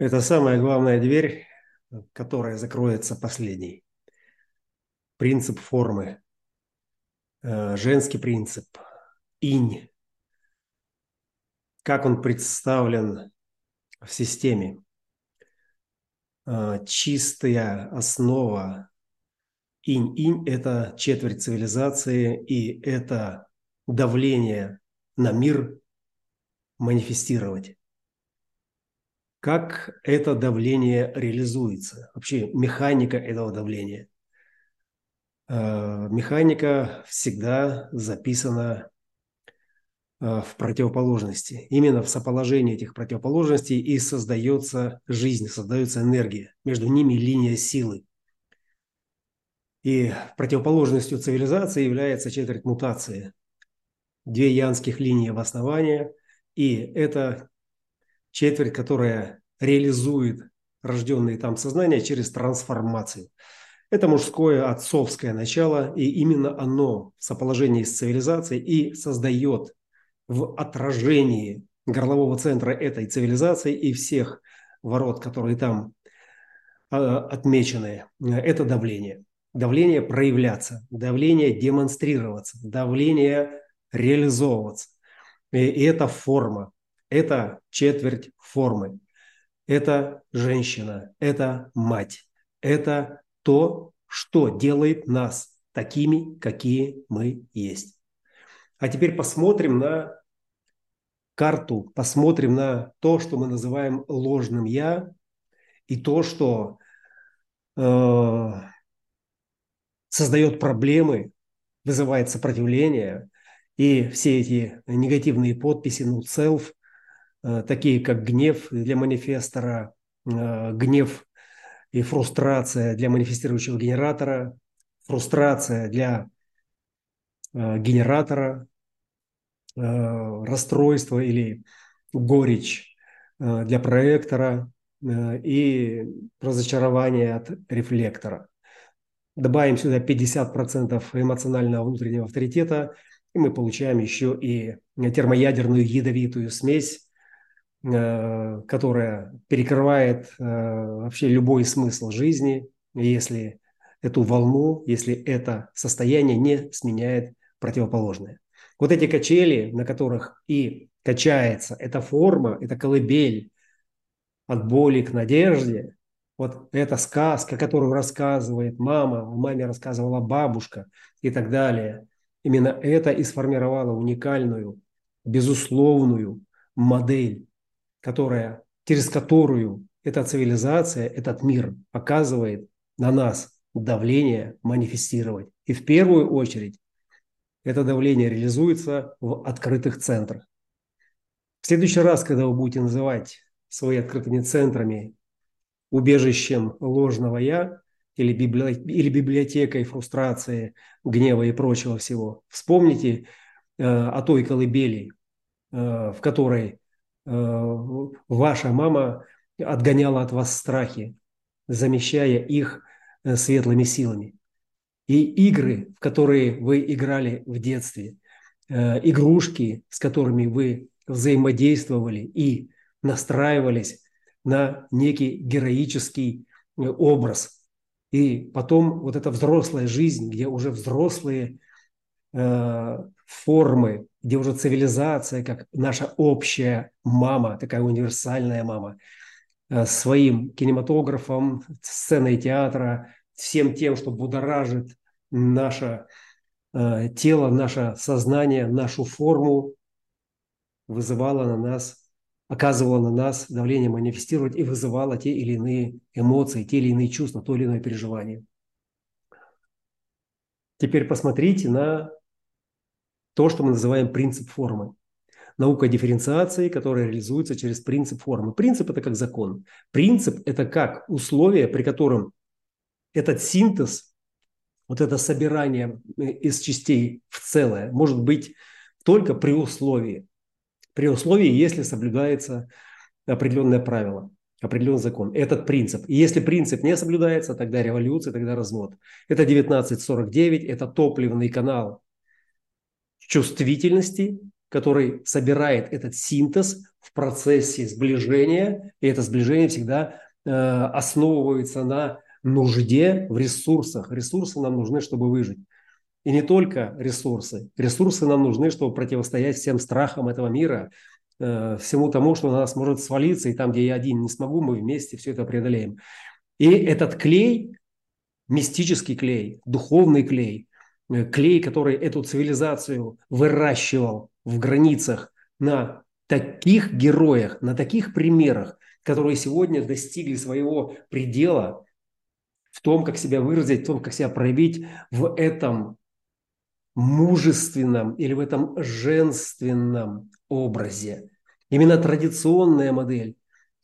Это самая главная дверь, которая закроется последней. Принцип формы, э, женский принцип, инь. Как он представлен в системе. Э, чистая основа. Инь-инь – это четверть цивилизации, и это давление на мир манифестировать как это давление реализуется, вообще механика этого давления. Э, механика всегда записана э, в противоположности. Именно в соположении этих противоположностей и создается жизнь, создается энергия. Между ними линия силы. И противоположностью цивилизации является четверть мутации. Две янских линии в основании. И это четверть, которая реализует рожденные там сознания через трансформацию. Это мужское отцовское начало, и именно оно в соположении с цивилизацией и создает в отражении горлового центра этой цивилизации и всех ворот, которые там э, отмечены, это давление. Давление проявляться, давление демонстрироваться, давление реализовываться. И это форма это четверть формы. Это женщина, это мать. Это то, что делает нас такими, какие мы есть. А теперь посмотрим на карту, посмотрим на то, что мы называем ложным «я», и то, что э, создает проблемы, вызывает сопротивление, и все эти негативные подписи «ну self», такие как гнев для манифестора, э, гнев и фрустрация для манифестирующего генератора, фрустрация для э, генератора, расстройство или горечь для проектора и разочарование от рефлектора. Добавим сюда 50% эмоционального внутреннего авторитета, и мы получаем еще и термоядерную ядовитую смесь, Э, которая перекрывает э, вообще любой смысл жизни, если эту волну, если это состояние не сменяет противоположное. Вот эти качели, на которых и качается эта форма, эта колыбель от боли к надежде, вот эта сказка, которую рассказывает мама, маме рассказывала бабушка и так далее, именно это и сформировало уникальную, безусловную модель которая, через которую эта цивилизация, этот мир оказывает на нас давление манифестировать. И в первую очередь это давление реализуется в открытых центрах. В следующий раз, когда вы будете называть свои открытыми центрами убежищем ложного «я» или, библи... или библиотекой фрустрации, гнева и прочего всего, вспомните э, о той колыбели, э, в которой ваша мама отгоняла от вас страхи, замещая их э, светлыми силами. И игры, в которые вы играли в детстве, э, игрушки, с которыми вы взаимодействовали и настраивались на некий героический образ. И потом вот эта взрослая жизнь, где уже взрослые формы, где уже цивилизация, как наша общая мама, такая универсальная мама, э, своим кинематографом, сценой театра, всем тем, что будоражит наше э, тело, наше сознание, нашу форму, вызывала на нас, оказывала на нас давление манифестировать и вызывала те или иные эмоции, те или иные чувства, то или иное переживание. Теперь посмотрите на то, что мы называем принцип формы. Наука дифференциации, которая реализуется через принцип формы. Принцип – это как закон. Принцип – это как условие, при котором этот синтез, вот это собирание э, из частей в целое может быть только при условии. При условии, если соблюдается определенное правило, определенный закон. Этот принцип. И если принцип не соблюдается, тогда революция, тогда развод. Это 1949, это топливный канал чувствительности который собирает этот синтез в процессе сближения, и это сближение всегда э, основывается на нужде в ресурсах. Ресурсы нам нужны, чтобы выжить. И не только ресурсы. Ресурсы нам нужны, чтобы противостоять всем страхам этого мира, э, всему тому, что на нас может свалиться, и там, где я один не смогу, мы вместе все это преодолеем. И этот клей, мистический клей, духовный клей, клей, который эту цивилизацию выращивал в границах на таких героях, на таких примерах, которые сегодня достигли своего предела в том, как себя выразить, в том, как себя проявить в этом мужественном или в этом женственном образе. Именно традиционная модель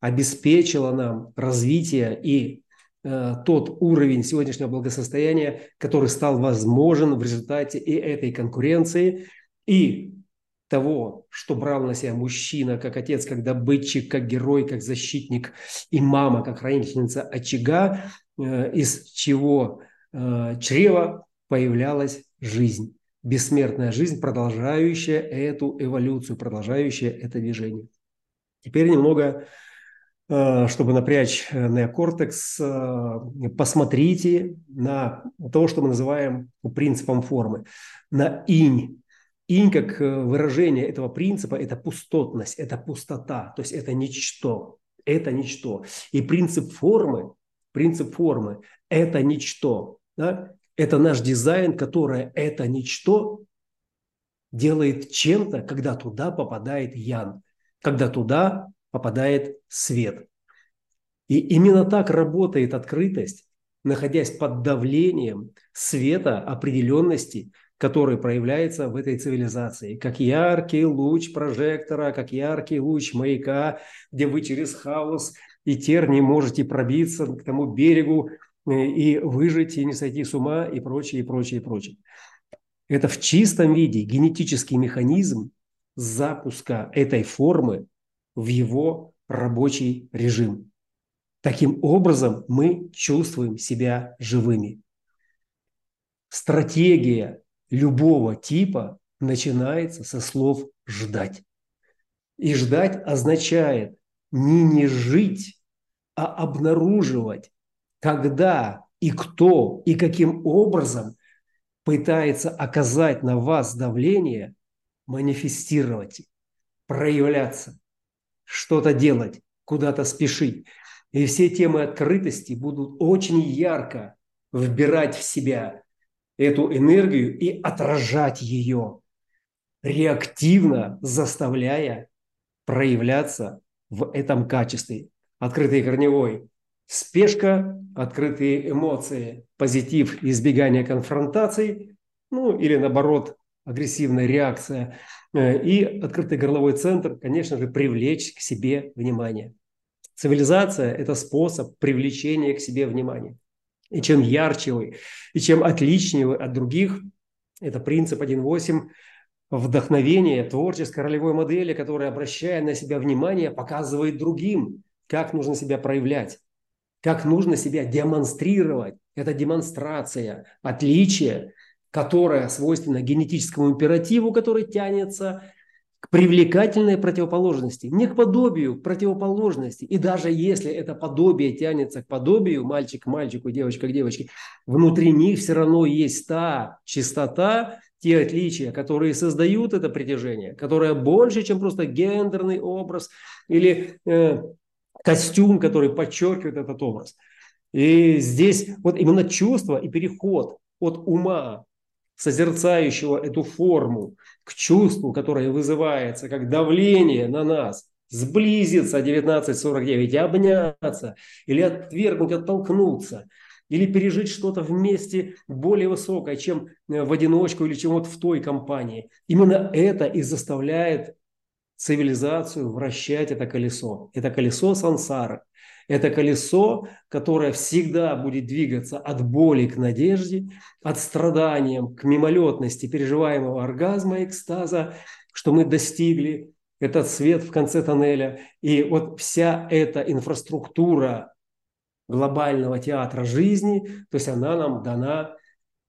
обеспечила нам развитие и э, тот уровень сегодняшнего благосостояния, который стал возможен в результате и этой конкуренции, и того, что брал на себя мужчина как отец, как добытчик, как герой, как защитник, и мама как хранительница очага, э, из чего э, чрева появлялась жизнь. Бессмертная жизнь, продолжающая эту эволюцию, продолжающая это движение. Теперь немного, э, чтобы напрячь неокортекс, посмотрите на то, что мы называем принципом формы, на инь, Инь как э, выражение этого принципа – это пустотность, это пустота, то есть это ничто, это ничто. И принцип формы, принцип формы – это ничто. Да? Это наш дизайн, которое это ничто делает чем-то, когда туда попадает ян, когда туда попадает свет. И именно так работает открытость, находясь под давлением света, определенности – который проявляется в этой цивилизации, как яркий луч прожектора, как яркий луч маяка, где вы через хаос и тернии можете пробиться к тому берегу э, и выжить, и не сойти с ума, и прочее, и прочее, и прочее. Это в чистом виде генетический механизм запуска этой формы в его рабочий режим. Таким образом мы чувствуем себя живыми. Стратегия любого типа начинается со слов «ждать». И ждать означает не не жить, а обнаруживать, когда и кто и каким образом пытается оказать на вас давление, манифестировать, проявляться, что-то делать, куда-то спешить. И все темы открытости будут очень ярко вбирать в себя эту энергию и отражать ее, реактивно заставляя проявляться в этом качестве. Открытый корневой – спешка, открытые эмоции, позитив, избегание конфронтаций, ну или наоборот, агрессивная реакция. Э, и открытый горловой центр, конечно же, привлечь к себе внимание. Цивилизация – это способ привлечения к себе внимания. И чем ярче вы, и чем отличнее вы от других, это принцип 1.8, вдохновение творческой ролевой модели, которая, обращая на себя внимание, показывает другим, как нужно себя проявлять, как нужно себя демонстрировать. Это демонстрация, отличие, которое свойственно генетическому императиву, который тянется к привлекательной противоположности, не к подобию, к противоположности. И даже если это подобие тянется к подобию, мальчик к мальчику, девочка к девочке, внутри них все равно есть та чистота, те отличия, которые создают это притяжение, которое больше, чем просто гендерный образ или э, костюм, который подчеркивает этот образ. И здесь вот именно чувство и переход от ума созерцающего эту форму к чувству, которое вызывается как давление на нас, сблизиться 1949, обняться или отвергнуть, оттолкнуться, или пережить что-то вместе более высокое, чем э, в одиночку или чем вот в той компании. Именно это и заставляет цивилизацию вращать это колесо. Это колесо сансары. Это колесо, которое всегда будет двигаться от боли к надежде, от страданиям к мимолетности переживаемого оргазма, экстаза, что мы достигли, этот свет в конце тоннеля. И вот вся эта инфраструктура глобального театра жизни, то есть она нам дана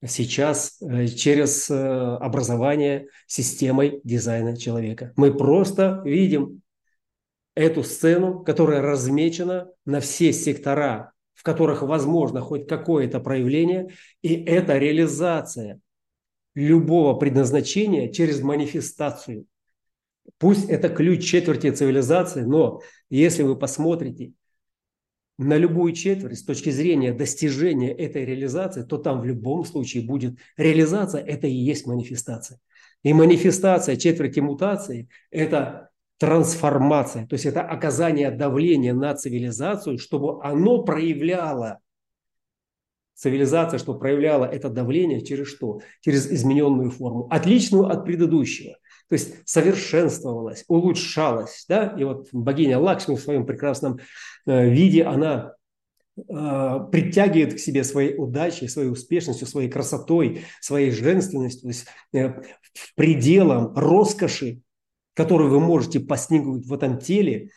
сейчас э, через э, образование системой дизайна человека. Мы просто видим эту сцену, которая размечена на все сектора, в которых возможно хоть какое-то проявление, и это реализация любого предназначения через манифестацию. Пусть это ключ четверти цивилизации, но если вы посмотрите на любую четверть с точки зрения достижения этой реализации, то там в любом случае будет реализация, это и есть манифестация. И манифестация четверти мутации – это трансформация, то есть это оказание давления на цивилизацию, чтобы оно проявляло цивилизация, что проявляла это давление через что? Через измененную форму, отличную от предыдущего. То есть совершенствовалась, улучшалась. Да? И вот богиня Лакшми в своем прекрасном э, виде, она э, притягивает к себе своей удачей, своей успешностью, своей красотой, своей женственностью, то есть э, пределом роскоши, которую вы можете постигнуть в этом теле,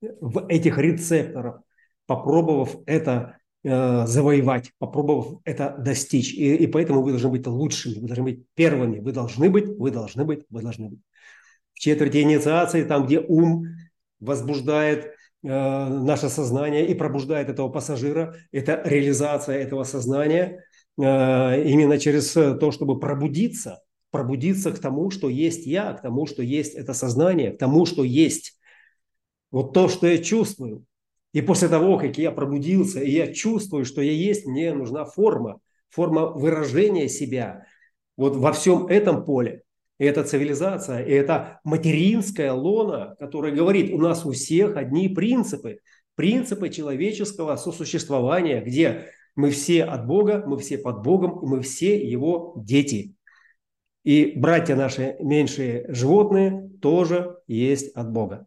в этих рецепторах, попробовав это Э, завоевать, попробовав это достичь. И, и поэтому вы должны быть лучшими, вы должны быть первыми, вы должны быть, вы должны быть, вы должны быть. В четверти инициации, там, где ум возбуждает э, наше сознание и пробуждает этого пассажира, это реализация этого сознания э, именно через то, чтобы пробудиться, пробудиться к тому, что есть я, к тому, что есть это сознание, к тому, что есть вот то, что я чувствую, и после того, как я пробудился, и я чувствую, что я есть, мне нужна форма, форма выражения себя. Вот во всем этом поле. И это цивилизация, и это материнская лона, которая говорит, у нас у всех одни принципы. Принципы человеческого сосуществования, где мы все от Бога, мы все под Богом, мы все Его дети. И братья наши меньшие животные тоже есть от Бога.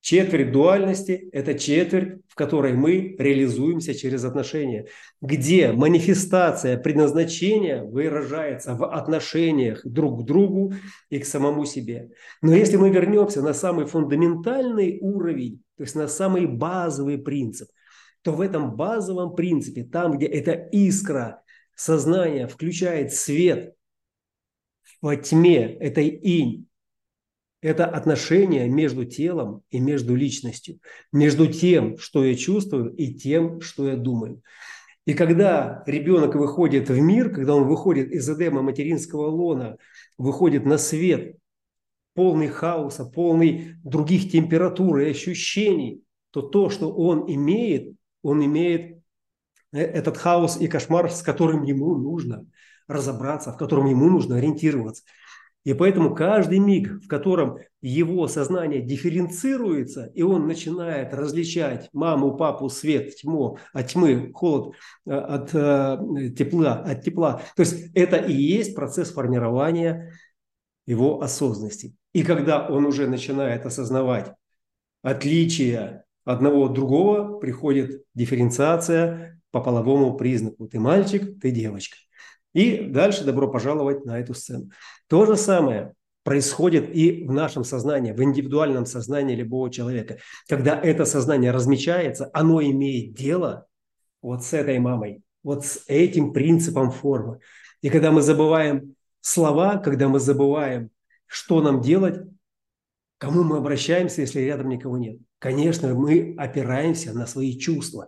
Четверть дуальности – это четверть, в которой мы реализуемся через отношения, где манифестация предназначения выражается в отношениях друг к другу и к самому себе. Но если мы вернемся на самый фундаментальный уровень, то есть на самый базовый принцип, то в этом базовом принципе, там, где эта искра сознания включает свет во тьме, этой инь, это отношение между телом и между личностью, между тем, что я чувствую, и тем, что я думаю. И когда ребенок выходит в мир, когда он выходит из эдема материнского лона, выходит на свет, полный хаоса, полный других температур и ощущений, то то, что он имеет, он имеет э, этот хаос и кошмар, с которым ему нужно разобраться, в котором ему нужно ориентироваться – и поэтому каждый миг, в котором его сознание дифференцируется, и он начинает различать маму, папу, свет, тьму, от тьмы, холод, э, от э, тепла, от тепла. То есть это и есть процесс формирования его осознанности. И когда он уже начинает осознавать отличия одного от другого, приходит дифференциация по половому признаку. Ты мальчик, ты девочка. И дальше добро пожаловать на эту сцену. То же самое происходит и в нашем сознании, в индивидуальном сознании любого человека. Когда это сознание размечается, оно имеет дело вот с этой мамой, вот с этим принципом формы. И когда мы забываем слова, когда мы забываем, что нам делать, кому мы обращаемся, если рядом никого нет? Конечно, мы опираемся на свои чувства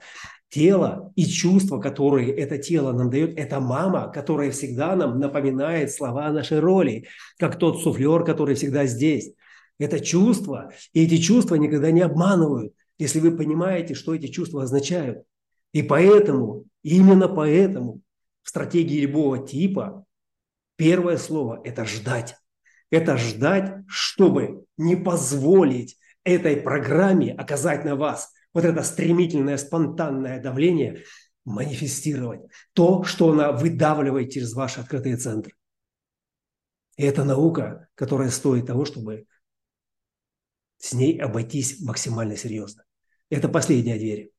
тело и чувства, которые это тело нам дает, это мама, которая всегда нам напоминает слова нашей роли, как тот суфлер, который всегда здесь. Это чувства, и эти чувства никогда не обманывают, если вы понимаете, что эти чувства означают. И поэтому, именно поэтому в стратегии любого типа первое слово – это ждать. Это ждать, чтобы не позволить этой программе оказать на вас вот это стремительное, спонтанное давление манифестировать. То, что она выдавливает через ваши открытые центры. И это наука, которая стоит того, чтобы с ней обойтись максимально серьезно. Это последняя дверь.